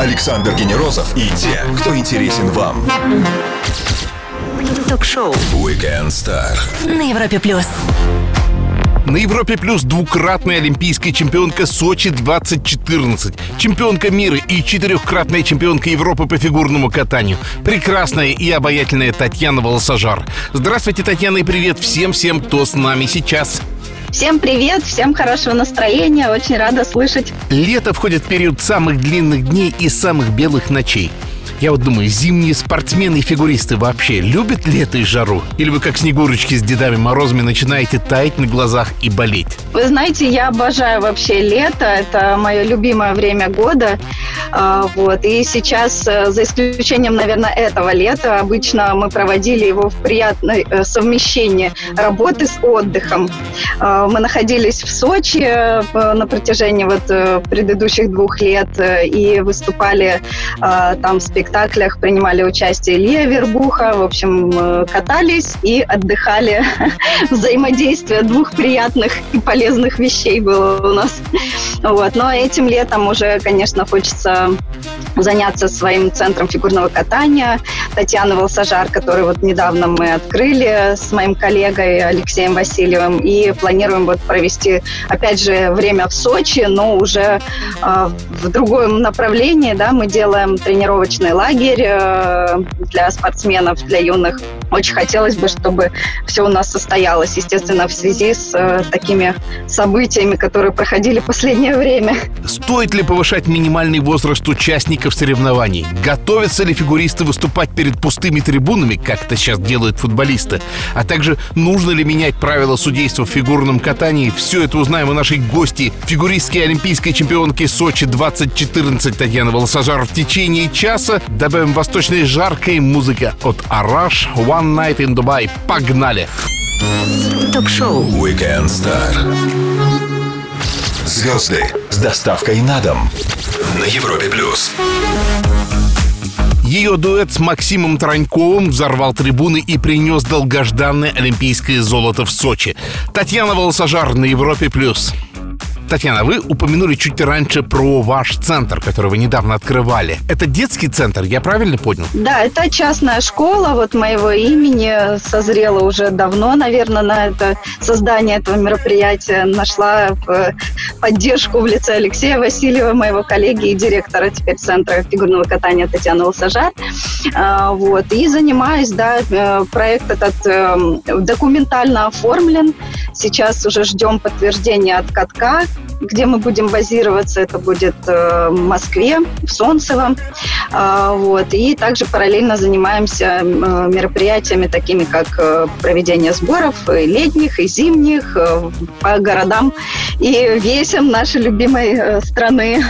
Александр Генерозов и те, кто интересен вам. Ток-шоу Weekend Star. на Европе плюс. На Европе плюс двукратная олимпийская чемпионка Сочи 2014, чемпионка мира и четырехкратная чемпионка Европы по фигурному катанию, прекрасная и обаятельная Татьяна Волосожар. Здравствуйте, Татьяна, и привет всем-всем, кто с нами сейчас. Всем привет, всем хорошего настроения, очень рада слышать. Лето входит в период самых длинных дней и самых белых ночей. Я вот думаю, зимние спортсмены и фигуристы вообще любят лето и жару? Или вы как снегурочки с дедами Морозами начинаете таять на глазах и болеть? Вы знаете, я обожаю вообще лето, это мое любимое время года. А, Вот. И сейчас, э, за исключением, наверное, этого лета, обычно мы проводили его в приятной э, совмещении работы с отдыхом. А, Мы находились в Сочи э, на протяжении вот предыдущих двух лет и выступали а, там в спектаклях, принимали участие Илья Вербуха, в общем, э, катались и отдыхали. Взаимодействие двух приятных и полезных вещей было у нас. Вот. Но этим летом уже, конечно, хочется заняться своим центром фигурного катания. Татьяна Волсажар, который вот недавно мы открыли с моим коллегой Алексеем Васильевым. И планируем вот провести, опять же, время в Сочи, но уже э, в другом направлении. Да, мы делаем тренировочный лагерь э, для спортсменов, для юных. Очень хотелось бы, чтобы все у нас состоялось, естественно, в связи с э, такими событиями, которые проходили в последнее время. Стоит ли повышать минимальный возраст участников соревнований? Готовятся ли фигуристы выступать перед пустыми трибунами, как это сейчас делают футболисты? А также нужно ли менять правила судейства в фигурном катании? Все это узнаем у нашей гости, фигуристки олимпийской чемпионки Сочи 2014 Татьяны Волосожар в течение часа. Добавим восточной жаркой музыка от Араш One Night in Dubai. Погнали! Ток-шоу Weekend Star. Звезды с доставкой на дом на Европе плюс. Ее дуэт с Максимом Траньковым взорвал трибуны и принес долгожданное олимпийское золото в Сочи. Татьяна Волосожар на Европе+. плюс. Татьяна, вы упомянули чуть раньше про ваш центр, который вы недавно открывали. Это детский центр, я правильно понял? Да, это частная школа вот моего имени. Созрела уже давно, наверное, на это создание этого мероприятия. Нашла э, поддержку в лице Алексея Васильева, моего коллеги и директора теперь Центра фигурного катания Татьяны Лосажар. А, Вот. И занимаюсь, да, э, проект этот э, документально оформлен. Сейчас уже ждем подтверждения от катка, где мы будем базироваться. Это будет э, в Москве, в Солнцево. А, Вот. И также параллельно занимаемся э, мероприятиями, такими как э, проведение сборов и летних, и зимних по городам и весям нашей любимой страны.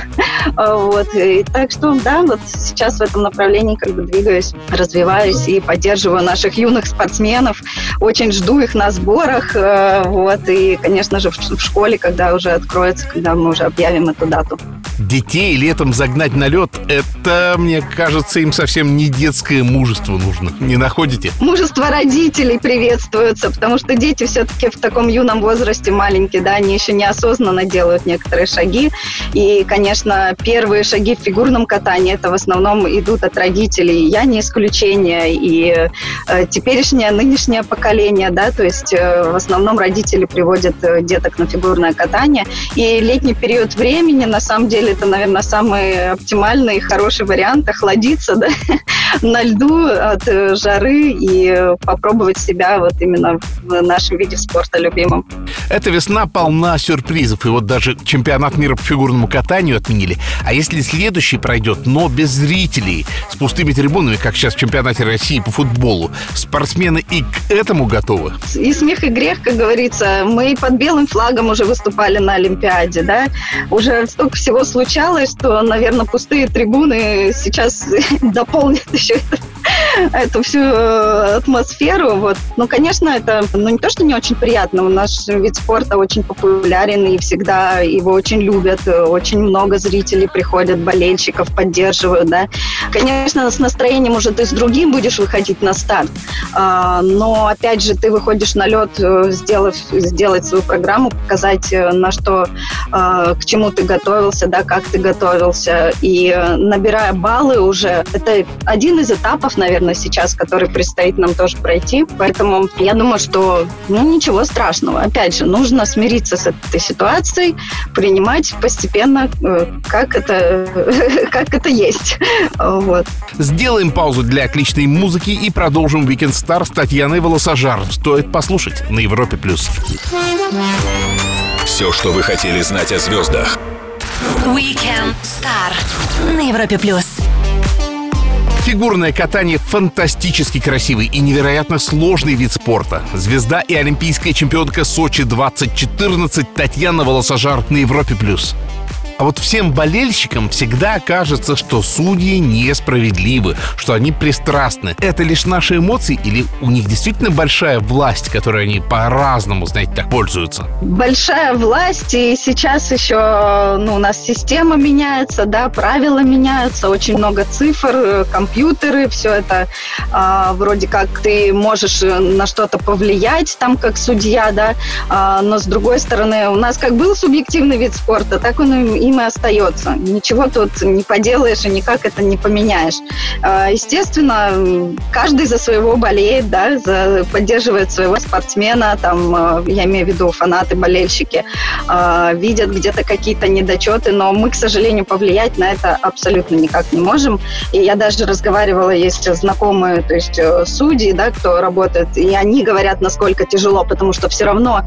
А, Вот. И так что, да, вот сейчас в этом направлении как бы двигаюсь, развиваюсь и поддерживаю наших юных спортсменов. Очень жду их на сборах. Вот. И, конечно же, в школе, когда уже откроется, когда мы уже объявим эту дату. Детей летом загнать на лед, это, мне кажется, им совсем не детское мужество нужно. Не находите? Мужество родителей приветствуется, потому что дети все-таки в таком юном возрасте маленькие, да, они еще неосознанно делают некоторые шаги. И, конечно, первые шаги в фигурном катании это в основном идут от родителей. Я не исключение. И э, теперешнее, нынешнее поколение, да, то есть э, в основном родители приводят э, деток на фигурное катание. И летний период времени, на самом деле, это, наверное, самый оптимальный и хороший вариант охладиться, да, на льду от э, жары и попробовать себя вот именно в нашем виде спорта любимом. Эта весна полна сюрпризов, и вот даже чемпионат мира по фигурному катанию отменили. А если следующий пройдет, но без зрителей, с пустыми трибунами, как сейчас в чемпионате России по футболу, спортсмены и к этому готовы? И смех, и грех, как говорится. Мы под белым флагом уже выступали на Олимпиаде, да. Уже столько всего случалось, что, наверное, пустые трибуны сейчас дополнят еще эту всю э, атмосферу. Вот. Ну, конечно, это ну, не то, что не очень приятно. У нас вид спорта очень популярен, и всегда его очень любят. Очень много зрителей приходят, болельщиков поддерживают. Да. Конечно, с настроением уже ты с другим будешь выходить на старт. А, но, опять же, ты выходишь на лед, э, сделав, сделать свою программу, показать, э, на что, к чему ты готовился, да, как ты готовился. И набирая баллы уже, это один из этапов, наверное, сейчас, который предстоит нам тоже пройти. Поэтому я думаю, что ну, ничего страшного. Опять же, нужно смириться с этой ситуацией, принимать постепенно, э, как это, как это есть. Вот. Сделаем паузу для отличной музыки и продолжим Weekend Star с Татьяной Волосожар. Стоит послушать на Европе+. плюс. Все, что вы хотели знать о звездах. Weekend Star на Европе+. плюс. Фигурное катание фантастически красивый и невероятно сложный вид спорта. Звезда и олимпийская чемпионка Сочи 2014 Татьяна Волосожар на Европе+. плюс. А вот всем болельщикам всегда кажется, что судьи несправедливы, что они пристрастны. Это лишь наши эмоции или у них действительно большая власть, которой они по-разному, знаете, так пользуются? Большая власть, и сейчас еще ну, у нас система меняется, да, правила меняются, очень много цифр, компьютеры, все это а, вроде как ты можешь на что-то повлиять там как судья, да, а, но с другой стороны у нас как был субъективный вид спорта, так он и им и остается. Ничего тут не поделаешь и никак это не поменяешь. А, естественно, каждый за своего болеет, да, за, поддерживает своего спортсмена, там, а, я имею в виду фанаты, болельщики, а, видят где-то какие-то недочеты, но мы, к сожалению, повлиять на это абсолютно никак не можем. И я даже разговаривала, есть знакомые, то есть э, судьи, да, кто работает, и они говорят, насколько тяжело, потому что все равно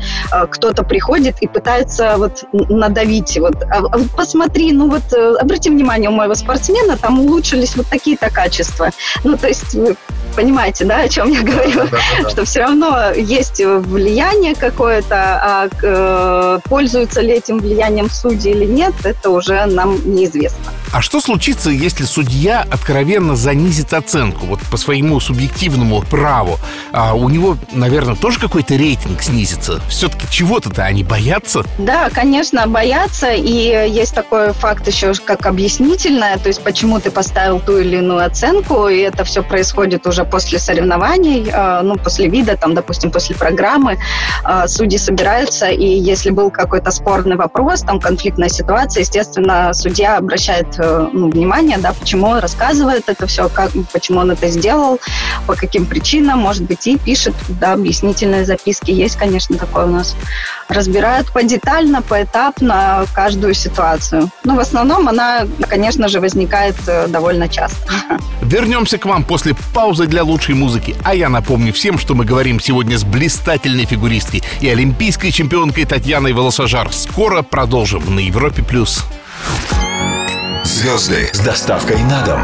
кто-то приходит и пытается вот надавить, вот, а, посмотри, ну вот э, обрати внимание у моего спортсмена, там улучшились вот такие-то качества. Ну, то есть вы понимаете, да, о чем я говорю? Да, да, да. Что все равно есть влияние какое-то, а э, пользуются ли этим влиянием судьи или нет, это уже нам неизвестно. А что случится, если судья откровенно занизит оценку, вот по своему субъективному праву? А у него, наверное, тоже какой-то рейтинг снизится? Все-таки чего-то-то они боятся? Да, конечно, боятся. И есть такой факт еще, как объяснительное, то есть почему ты поставил ту или иную оценку, и это все происходит уже после соревнований, а, ну, после вида, там, допустим, после программы. А, судьи собираются, и если был какой-то спорный вопрос, там, конфликтная ситуация, естественно, судья обращает Э, ну, внимание, да, почему рассказывает это все, как, почему он это сделал, по каким причинам, может быть, и пишет, да, объяснительные записки. Есть, конечно, такое у нас. Разбирают подетально, поэтапно каждую ситуацию. Но в основном она, конечно же, возникает э, довольно часто. Вернемся к вам после паузы для лучшей музыки. А я напомню всем, что мы говорим сегодня с блистательной фигуристкой и олимпийской чемпионкой Татьяной Волосожар. Скоро продолжим на Европе+. плюс. Звезды с доставкой на дом.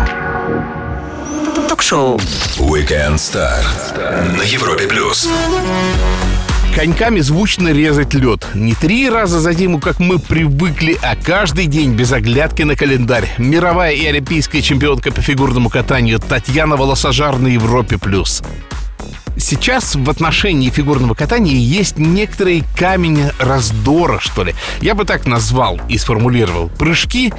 Ток-шоу. Weekend Star на Европе плюс. Коньками звучно резать лед. Не три раза за зиму, как мы привыкли, а каждый день без оглядки на календарь. Мировая и олимпийская чемпионка по фигурному катанию Татьяна Волосожар на Европе+. плюс. Сейчас в отношении фигурного катания есть некоторый камень раздора, что ли. Я бы так назвал и сформулировал. Прыжки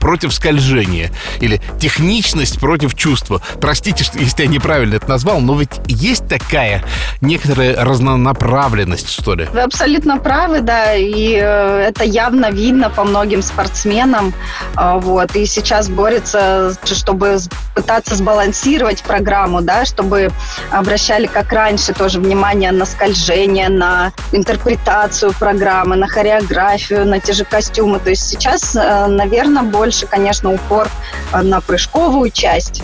против скольжения. Или техничность против чувства. Простите, если я неправильно это назвал, но ведь есть такая некоторая разнонаправленность, что ли. Вы абсолютно правы, да, и э, это явно видно по многим спортсменам. Э, вот, и сейчас борется, чтобы пытаться сбалансировать программу, да, чтобы обращали, как раньше, тоже внимание на скольжение, на интерпретацию программы, на хореографию, на те же костюмы. То есть сейчас, э, наверное, больше больше, конечно, упор э, на прыжковую часть.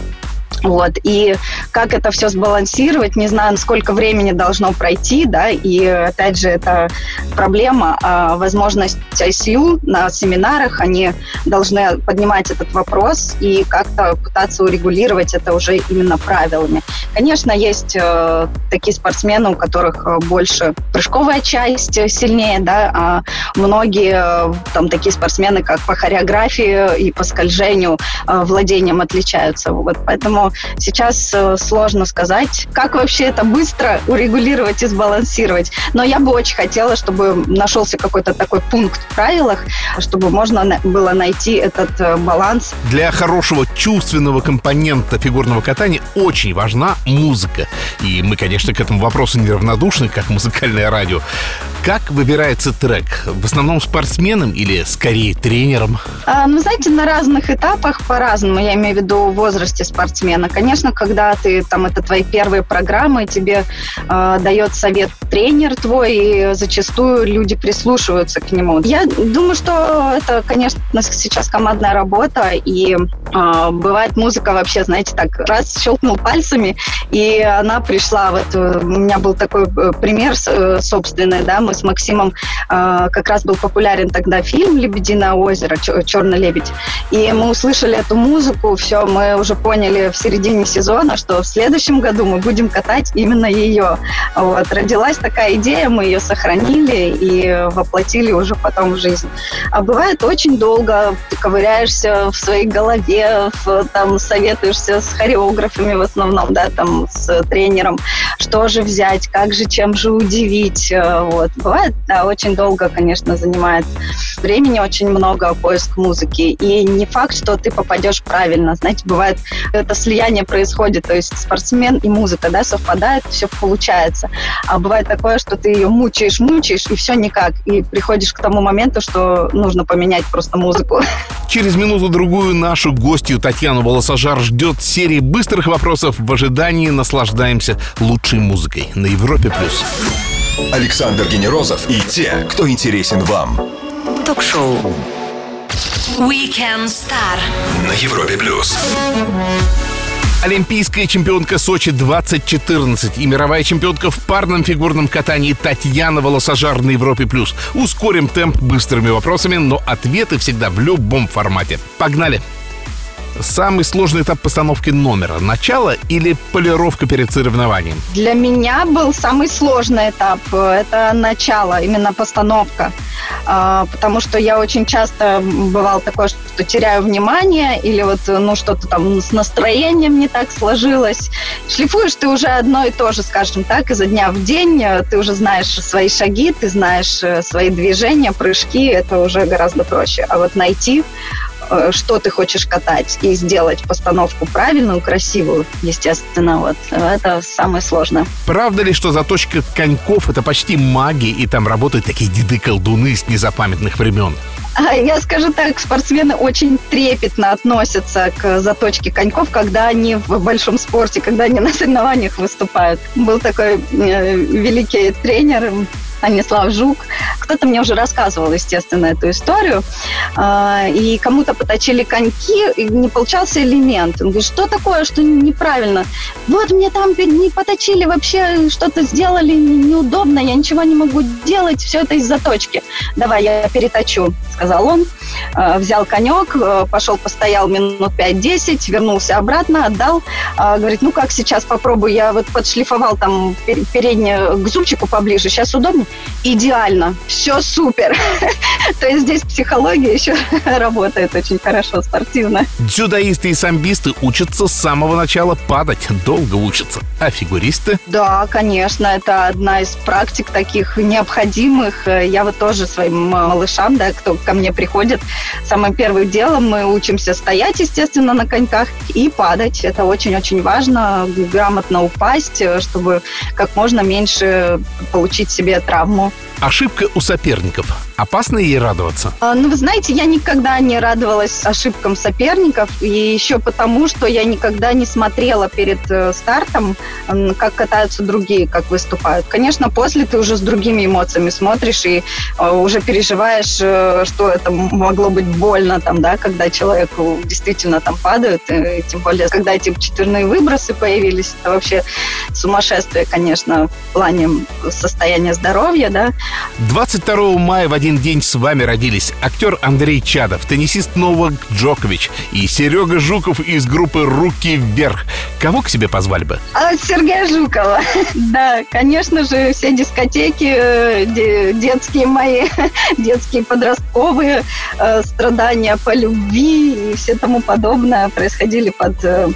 Вот. И как это все сбалансировать, не знаю, сколько времени должно пройти, да, и опять же, это проблема, а возможность ICU на семинарах, они должны поднимать этот вопрос и как-то пытаться урегулировать это уже именно правилами. Конечно, есть э, такие спортсмены, у которых больше прыжковая часть сильнее, да, а многие э, там такие спортсмены, как по хореографии и по скольжению, э, владением отличаются. Вот, поэтому Сейчас э, сложно сказать, как вообще это быстро урегулировать и сбалансировать. Но я бы очень хотела, чтобы нашелся какой-то такой пункт в правилах, чтобы можно было найти этот э, баланс. Для хорошего чувственного компонента фигурного катания очень важна музыка. И мы, конечно, к этому вопросу неравнодушны, как музыкальное радио. Как выбирается трек? В основном спортсменом или скорее тренером? А, ну, знаете, на разных этапах по-разному. Я имею в виду в возрасте спортсмена. Конечно, когда ты там это твои первые программы, тебе э, дает совет тренер твой, и зачастую люди прислушиваются к нему. Я думаю, что это, конечно, сейчас командная работа, и э, бывает музыка вообще, знаете, так раз щелкнул пальцами, и она пришла. Вот у меня был такой э, пример э, собственный, да, мы с Максимом э, как раз был популярен тогда фильм «Лебединое озеро», «Черный лебедь», и мы услышали эту музыку, все, мы уже поняли в середине сезона, что в следующем году мы будем катать именно ее. Вот. Родилась такая идея, мы ее сохранили и воплотили уже потом в жизнь. А бывает очень долго, ты ковыряешься в своей голове, в, там советуешься с хореографами в основном, да, там с тренером, что же взять, как же, чем же удивить. Э, вот. Бывает, да, очень долго, конечно, занимает времени очень много поиск музыки. И не факт, что ты попадешь правильно. Знаете, бывает, это слияние происходит, то есть спортсмен и музыка, да, совпадает, все получается. А бывает такое, что ты ее мучаешь, мучаешь, и все никак. И приходишь к тому моменту, что нужно поменять просто музыку. Через минуту-другую нашу гостью Татьяну Волосожар ждет серия быстрых вопросов. В ожидании наслаждаемся лучшей музыкой на Европе+. плюс. Александр Генерозов и те, кто интересен вам. Ток-шоу Weekend Star На Европе+. плюс. Олимпийская чемпионка Сочи 2014 и мировая чемпионка в парном фигурном катании Татьяна Волосожар на Европе+. плюс. Ускорим темп быстрыми вопросами, но ответы всегда в любом формате. Погнали! Самый сложный этап постановки номера? Начало или полировка перед соревнованием? Для меня был самый сложный этап. Это начало, именно постановка. А, потому что я очень часто бывал такое, что теряю внимание или вот ну что-то там с настроением не так сложилось. Шлифуешь ты уже одно и то же, скажем так, изо дня в день. Ты уже знаешь свои шаги, ты знаешь э, свои движения, прыжки. Это уже гораздо проще. А вот найти что ты хочешь катать, и сделать постановку правильную, красивую, естественно, вот это самое сложное. Правда ли, что заточка коньков это почти магия, и там работают такие деды-колдуны с незапамятных времен? А, я скажу так, спортсмены очень трепетно относятся к заточке коньков, когда они в большом спорте, когда они на соревнованиях выступают. Был такой э, великий тренер, Станислав Жук. Кто-то мне уже рассказывал, естественно, эту историю. А, и кому-то поточили коньки, и не получался элемент. Он говорит, что такое, что неправильно? Вот мне там не поточили, вообще что-то сделали неудобно, я ничего не могу делать, все это из заточки. Давай, я переточу, сказал он. А, взял конек, а, пошел, постоял минут 5-10, вернулся обратно, отдал. Говорит, ну как сейчас попробую, я вот подшлифовал там переднее к зубчику поближе, сейчас удобно идеально, все супер. То есть здесь психология еще работает очень хорошо, спортивно. Дзюдоисты и самбисты учатся с самого начала падать, долго учатся. А фигуристы? Да, конечно, это одна из практик таких необходимых. Я вот тоже своим малышам, да, кто ко мне приходит, самым первым делом мы учимся стоять, естественно, на коньках и падать. Это очень-очень важно, грамотно упасть, чтобы как можно меньше получить себе травм травму. Ошибка у соперников. Опасно ей радоваться? А, ну, вы знаете, я никогда не радовалась ошибкам соперников. И еще потому, что я никогда не смотрела перед э, стартом, как катаются другие, как выступают. Конечно, после ты уже с другими эмоциями смотришь и э, уже переживаешь, э, что это могло быть больно, там, да, когда человеку действительно там падают. И тем более, когда эти четверные выбросы появились, это вообще сумасшествие, конечно, в плане состояния здоровья, да. 22 мая в один день с вами родились актер Андрей Чадов, теннисист Новак Джокович и Серега Жуков из группы «Руки вверх». Кого к себе позвали бы? А, Сергея Жукова. Да, конечно же, все дискотеки э, детские мои, детские подростковые э, страдания по любви и все тому подобное происходили под э,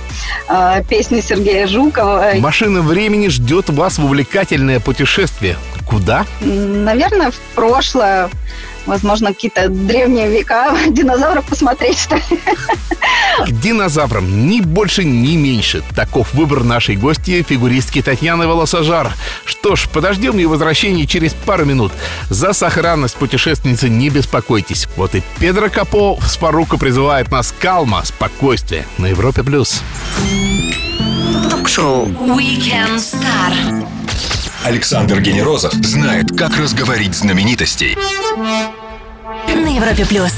э, песни Сергея Жукова. Машина времени ждет вас в увлекательное путешествие. Куда? Наверное, в прошлое. Возможно, какие-то древние века динозавров посмотреть, что ли. К динозаврам ни больше, ни меньше. Таков выбор нашей гости, фигуристки Татьяны Волосожар. Что ж, подождем ее возвращения через пару минут. За сохранность путешественницы не беспокойтесь. Вот и Педро Капо с Фарука призывает нас калма, спокойствие на Европе+. плюс. Ток-шоу Weekend Star. Александр Генерозов знает, как разговорить знаменитостей. На Европе плюс.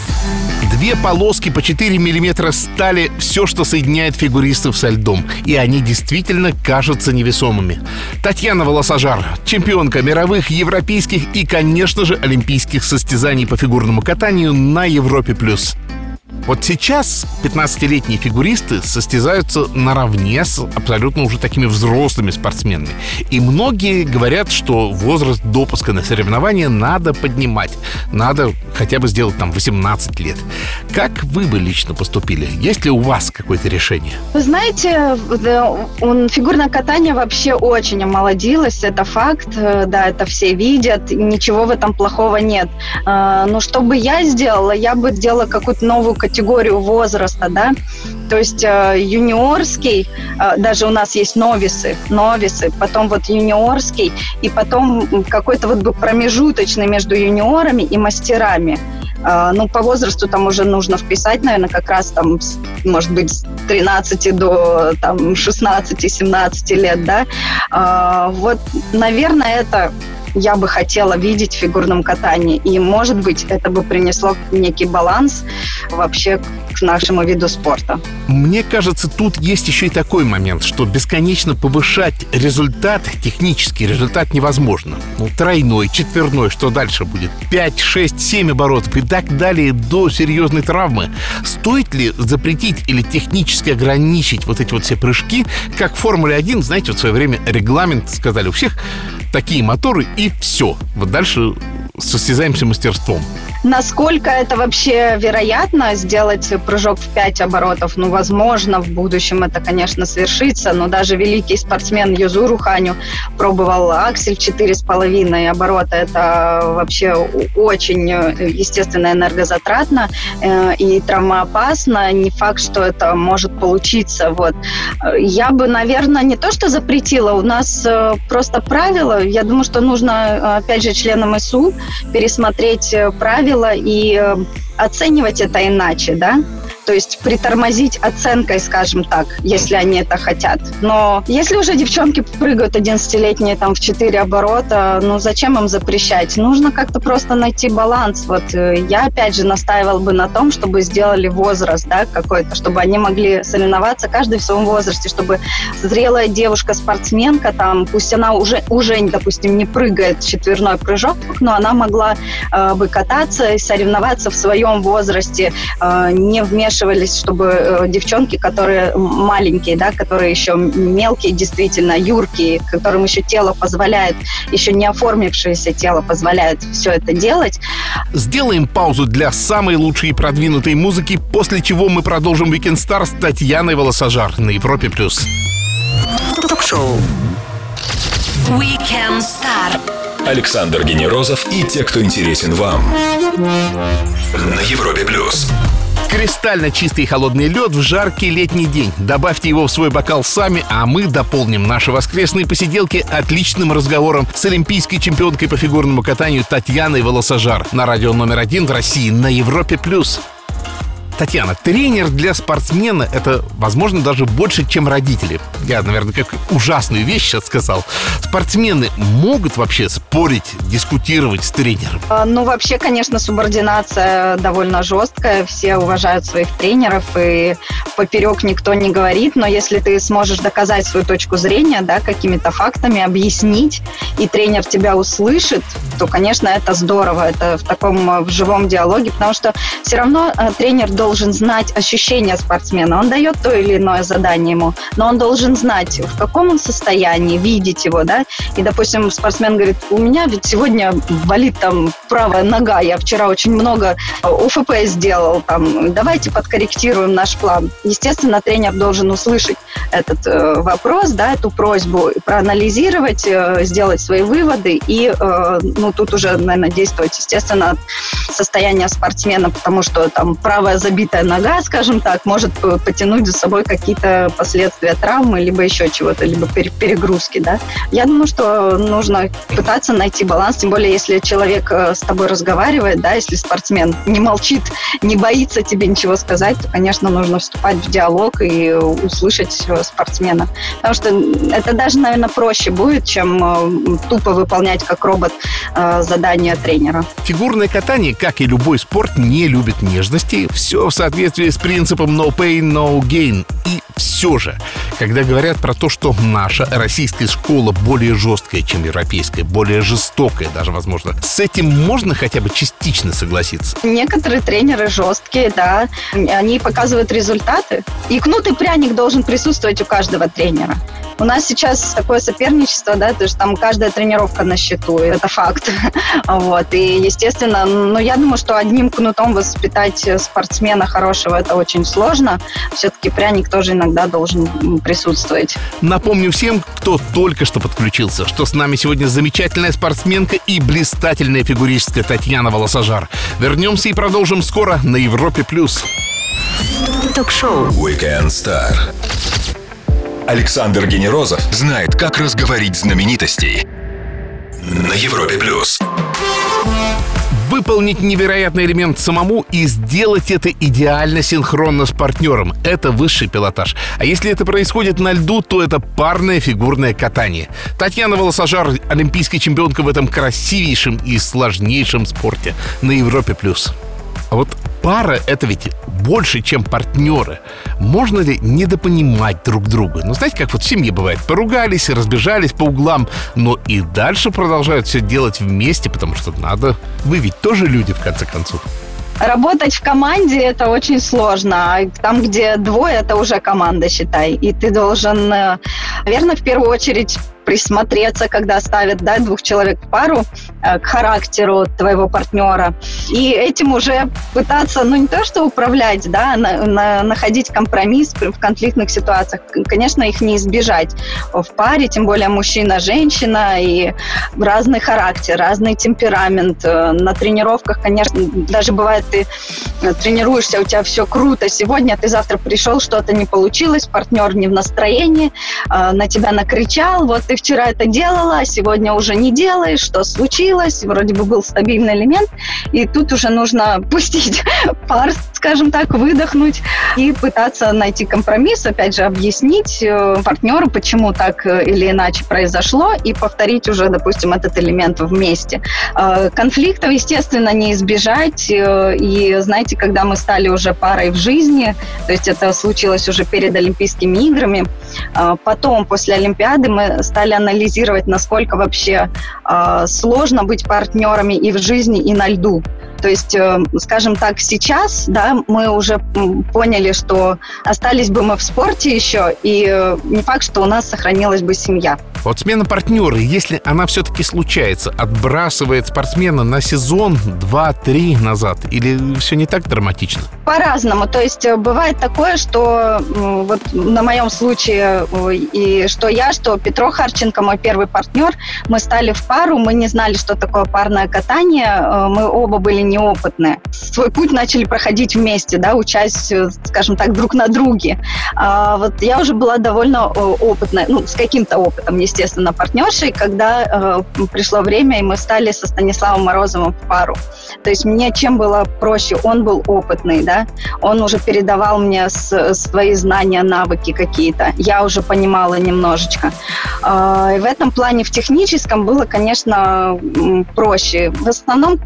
Две полоски по 4 миллиметра стали все, что соединяет фигуристов со льдом. И они действительно кажутся невесомыми. Татьяна Волосожар, чемпионка мировых, европейских и, конечно же, олимпийских состязаний по фигурному катанию на Европе+. плюс. Вот сейчас 15-летние фигуристы состязаются наравне с абсолютно уже такими взрослыми спортсменами. И многие говорят, что возраст допуска на соревнования надо поднимать. Надо хотя бы сделать там 18 лет. Как вы бы лично поступили? Есть ли у вас какое-то решение? Вы знаете, он, фигурное катание вообще очень омолодилось, это факт, э, да, это все видят, ничего в этом плохого нет. А, но что бы я сделала? Я бы сделала какую-то новую категорию возраста, да, то есть э, юниорский, э, даже у нас есть новисы, новисы, потом вот юниорский, и потом какой-то вот бы промежуточный между юниорами и мастерами. Э, ну, по возрасту там уже нужно вписать, наверное, как раз там, может быть, с 13 до там 16-17 лет, да. Э, вот, наверное, это я бы хотела видеть в фигурном катании. И, может быть, это бы принесло некий баланс вообще к нашему виду спорта. Мне кажется, тут есть еще и такой момент, что бесконечно повышать результат, технический результат невозможно. Ну, тройной, четверной, что дальше будет? 5, 6, 7 оборотов и так далее до серьезной травмы. Стоит ли запретить или технически ограничить вот эти вот все прыжки, как в Формуле 1, знаете, вот в свое время регламент сказали у всех такие моторы и все. Вот дальше состязаемся мастерством. Насколько это вообще вероятно сделать прыжок в 5 оборотов? Ну, возможно, в будущем это, конечно, свершится, но даже великий спортсмен Юзуру Ханю пробовал аксель 4,5 оборота. Это вообще очень, естественно, энергозатратно э, и травмоопасно. Не факт, что это может получиться. Вот. Я бы, наверное, не то что запретила, у нас э, просто правила. Я думаю, что нужно, опять же, членам СУ пересмотреть э, правила правила и э, оценивать это иначе, да? То есть притормозить оценкой, скажем так, если они это хотят. Но если уже девчонки прыгают 11-летние там в 4 оборота, ну зачем им запрещать? Нужно как-то просто найти баланс. Вот э, я опять же настаивал бы на том, чтобы сделали возраст, да, какой-то, чтобы они могли соревноваться каждый в своем возрасте, чтобы зрелая девушка-спортсменка там, пусть она уже, уже, допустим, не прыгает четверной прыжок, но она могла э, бы кататься и соревноваться в своем возрасте, э, не вмешиваться вмешивались, чтобы э, девчонки, которые маленькие, да, которые еще мелкие, действительно, юркие, которым еще тело позволяет, еще не оформившееся тело позволяет все это делать. Сделаем паузу для самой лучшей и продвинутой музыки, после чего мы продолжим Weekend Star с Татьяной Волосожар на Европе+. плюс. Ток-шоу Weekend Star. Александр Генерозов и те, кто интересен вам. На Европе+. плюс. Кристально чистый холодный лед в жаркий летний день. Добавьте его в свой бокал сами, а мы дополним наши воскресные посиделки отличным разговором с олимпийской чемпионкой по фигурному катанию Татьяной Волосожар на радио номер один в России на Европе+. плюс. Татьяна, тренер для спортсмена – это, возможно, даже больше, чем родители. Я, наверное, как ужасную вещь сейчас сказал. Спортсмены могут вообще спорить, дискутировать с тренером? А, ну, вообще, конечно, субординация довольно жесткая. Все уважают своих тренеров, и поперек никто не говорит. Но если ты сможешь доказать свою точку зрения, да, какими-то фактами, объяснить, и тренер тебя услышит, то, конечно, это здорово. Это в таком в живом диалоге, потому что все равно э, тренер должен знать ощущения спортсмена. Он дает то или иное задание ему, но он должен знать, в каком он состоянии, видеть его, да. И, допустим, спортсмен говорит, у меня ведь сегодня болит там правая нога, я вчера очень много УФП сделал, там, давайте подкорректируем наш план. Естественно, тренер должен услышать этот э, вопрос, да, эту просьбу, проанализировать, э, сделать свои выводы и, э, ну, тут уже, наверное, действовать, естественно, состояние спортсмена, потому что там правая забитая нога, скажем так, может потянуть за собой какие-то последствия травмы, либо еще чего-то, либо перегрузки, да. Я думаю, что нужно пытаться найти баланс, тем более, если человек с тобой разговаривает, да, если спортсмен не молчит, не боится тебе ничего сказать, то, конечно, нужно вступать в диалог и услышать спортсмена. Потому что это даже, наверное, проще будет, чем э, тупо выполнять как робот э, задания тренера. Фигурное катание, как и любой спорт, не любит нежности. Все в соответствии с принципом no pain, no gain. И все же, когда говорят про то, что наша российская школа более жесткая, чем европейская, более жестокая даже, возможно, с этим можно хотя бы частично согласиться? Некоторые тренеры жесткие, да, они показывают результаты. И кнут и пряник должен присутствовать у каждого тренера. У нас сейчас такое соперничество, да, то есть там каждая тренировка на счету, это факт. вот. И, естественно, ну, я думаю, что одним кнутом воспитать спортсмена хорошего это очень сложно. Все-таки пряник тоже иногда должен присутствовать. Напомню всем, кто только что подключился, что с нами сегодня замечательная спортсменка и блистательная фигуристка Татьяна Волосожар. Вернемся и продолжим скоро на Европе+. плюс. Ток-шоу Weekend Star. Александр Генерозов знает, как разговорить знаменитостей на Европе плюс. Выполнить невероятный элемент самому и сделать это идеально синхронно с партнером. Это высший пилотаж. А если это происходит на льду, то это парное фигурное катание. Татьяна Волосожар – олимпийская чемпионка в этом красивейшем и сложнейшем спорте на Европе+. плюс. А вот пара — это ведь больше, чем партнеры. Можно ли недопонимать друг друга? Ну, знаете, как вот в семье бывает. Поругались, разбежались по углам, но и дальше продолжают все делать вместе, потому что надо. Вы ведь тоже люди, в конце концов. Работать в команде это очень сложно. Там, где двое, это уже команда, считай. И ты должен, э, наверное, в первую очередь присмотреться, когда ставят да, двух человек в пару э, к характеру твоего партнера. И этим уже пытаться, ну не то что управлять, да, на, на, находить компромисс в конфликтных ситуациях. Конечно, их не избежать в паре, тем более мужчина-женщина и разный характер, разный темперамент. Э, на тренировках, конечно, даже бывает, ты тренируешься, у тебя все круто сегодня, ты завтра пришел, что-то не получилось, партнер не в настроении, э, на тебя накричал, вот ты вчера это делала, а сегодня уже не делаешь, что случилось, вроде бы был стабильный элемент, и тут уже нужно пустить пар, скажем так, выдохнуть и пытаться найти компромисс, опять же, объяснить э, партнеру, почему так э, или иначе произошло, и повторить уже, допустим, этот элемент вместе. Э, конфликтов, естественно, не избежать, и знаете, когда мы стали уже парой в жизни, то есть это случилось уже перед Олимпийскими играми, потом, после Олимпиады, мы стали стали анализировать, насколько вообще э, сложно быть партнерами и в жизни, и на льду. То есть, э, скажем так, сейчас, да, мы уже поняли, что остались бы мы в спорте еще, и э, не факт, что у нас сохранилась бы семья. Вот смена партнера, если она все-таки случается, отбрасывает спортсмена на сезон 2-3 назад, или все не так драматично? По-разному. То есть э, бывает такое, что вот на моем случае, и что я, что Петро Харченко, мой первый партнер, мы стали в пару, мы не знали, что такое парное катание, мы оба были неопытные. Свой путь начали проходить вместе, да, учась, э, скажем так, друг на друге. А вот я уже была довольно э, опытная, ну, с каким-то опытом, естественно, партнершей, когда э, пришло время, и мы стали со Станиславом Морозовым в пару. То есть мне чем было проще? Он был опытный, да, он уже передавал мне с, свои знания, навыки какие-то. Я уже понимала немножечко. Э, и в этом плане, в техническом было, конечно, проще. В основном,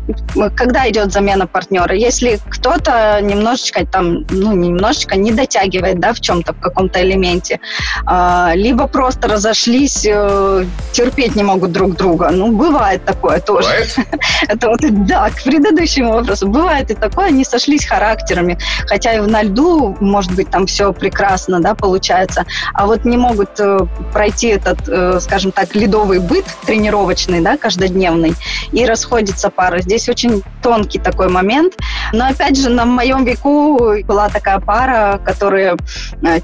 когда идет замена партнера. Если кто-то немножечко там, ну, немножечко не дотягивает, да, в чем-то, в каком-то элементе, а, либо просто разошлись, э, терпеть не могут друг друга. Ну, бывает такое тоже. Бывает? Это вот, да, к предыдущему вопросу. Бывает и такое, они сошлись характерами. Хотя и на льду, может быть, там все прекрасно, да, получается. А вот не могут э, пройти этот, э, скажем так, ледовый быт тренировочный, да, каждодневный, и расходится пара. Здесь очень тонкий такой момент. Но, опять же, на моем веку была такая пара, которые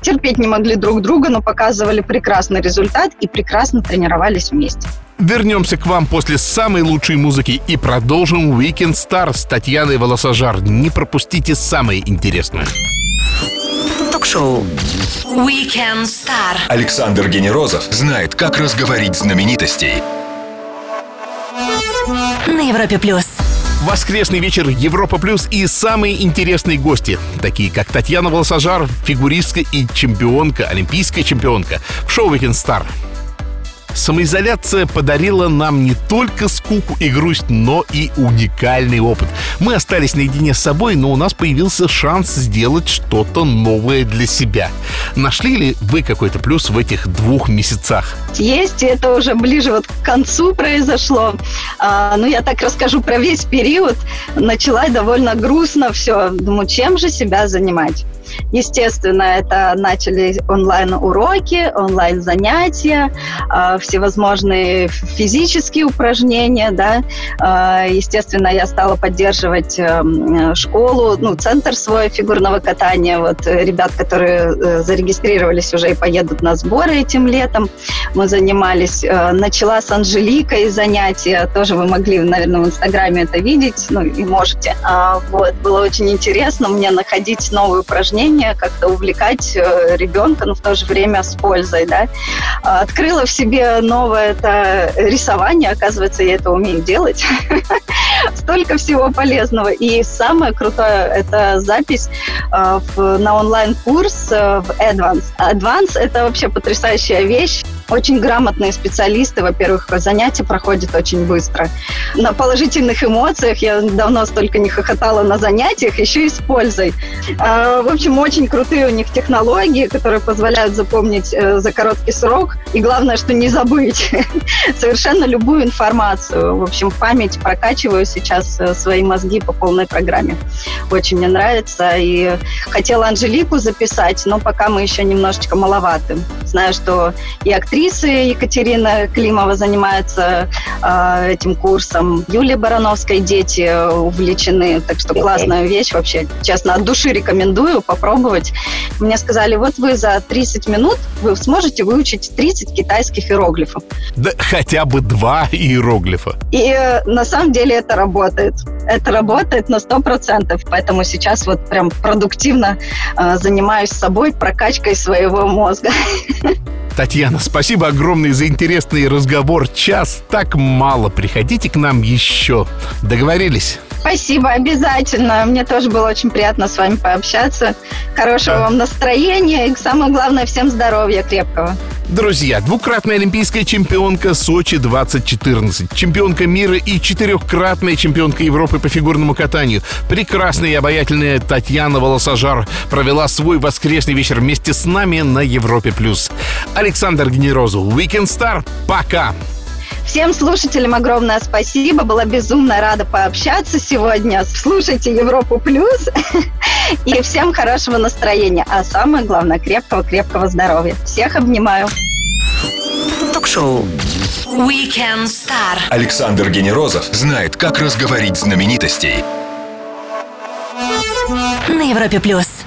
терпеть не могли друг друга, но показывали прекрасный результат и прекрасно тренировались вместе. Вернемся к вам после самой лучшей музыки и продолжим Weekend Star с Татьяной Волосожар. Не пропустите самое интересное. Ток-шоу Weekend Star. Александр Генерозов знает, как разговорить знаменитостей. На Европе плюс. Воскресный вечер Европа Плюс и самые интересные гости, такие как Татьяна Волосожар, фигуристка и чемпионка, олимпийская чемпионка в шоу Weekend Star. Самоизоляция подарила нам не только скуку и грусть, но и уникальный опыт. Мы остались наедине с собой, но у нас появился шанс сделать что-то новое для себя. Нашли ли вы какой-то плюс в этих двух месяцах? Есть, это уже ближе вот к концу произошло. А, ну, я так расскажу про весь период. Начала довольно грустно все. Думаю, чем же себя занимать? Естественно, это начали онлайн-уроки, онлайн-занятия, а, всевозможные физические упражнения, да. А, естественно, я стала поддерживать эм, школу, ну, центр свой фигурного катания. Вот ребят, которые э, зарегистрировались уже и поедут на сборы этим летом, мы занимались. Э, начала с Анжеликой занятия, тоже вы могли, наверное, в Инстаграме это видеть, ну, и можете. А, вот, было очень интересно мне находить новые упражнения, как-то увлекать э, ребенка, но в то же время с пользой, да. Открыла в себе новое это рисование, оказывается, я это умею делать. Столько всего полезного. И самое крутое – это запись э, на онлайн-курс э, в Advance. Advance – это вообще потрясающая вещь. Очень грамотные специалисты, во-первых, занятия проходят очень быстро. На положительных эмоциях я давно столько не хохотала на занятиях, еще и с пользой. Э, в общем, очень крутые у них технологии, которые позволяют запомнить э, за короткий срок. И главное, что не забыть совершенно любую информацию. В общем, память прокачиваю сейчас э, свои мозги по полной программе. Очень мне нравится. И хотела Анжелику записать, но пока мы еще немножечко маловаты. Знаю, что и актрисы Екатерина Климова занимается э, этим курсом. Юлия Барановская дети увлечены. Так что классная вещь вообще. Честно, от души рекомендую попробовать. Мне сказали, вот вы за 30 минут вы сможете выучить 30 китайских иероглифов. Да хотя бы два иероглифа. И э, на самом деле это работает. Это работает на 100%. Поэтому сейчас вот прям продуктивно э, занимаюсь собой, прокачкой своего мозга. Татьяна, спасибо огромное за интересный разговор. Час так мало. Приходите к нам еще. Договорились? Спасибо, обязательно. Мне тоже было очень приятно с вами пообщаться. Хорошего Да. вам настроения и, самое главное, всем здоровья крепкого. Друзья, двукратная олимпийская чемпионка Сочи 2014, чемпионка мира и четырехкратная чемпионка Европы по фигурному катанию. Прекрасная и обаятельная Татьяна Волосожар провела свой воскресный вечер вместе с нами на Европе+. плюс. Александр Генерозу, Weekend Star, пока! Всем слушателям огромное спасибо. Была безумно рада пообщаться сегодня. Слушайте Европу Плюс. И всем хорошего настроения. А самое главное, крепкого-крепкого здоровья. Всех обнимаю. Ток-шоу Weekend Star. Александр Генерозов знает, как разговорить знаменитостей. На Европе плюс.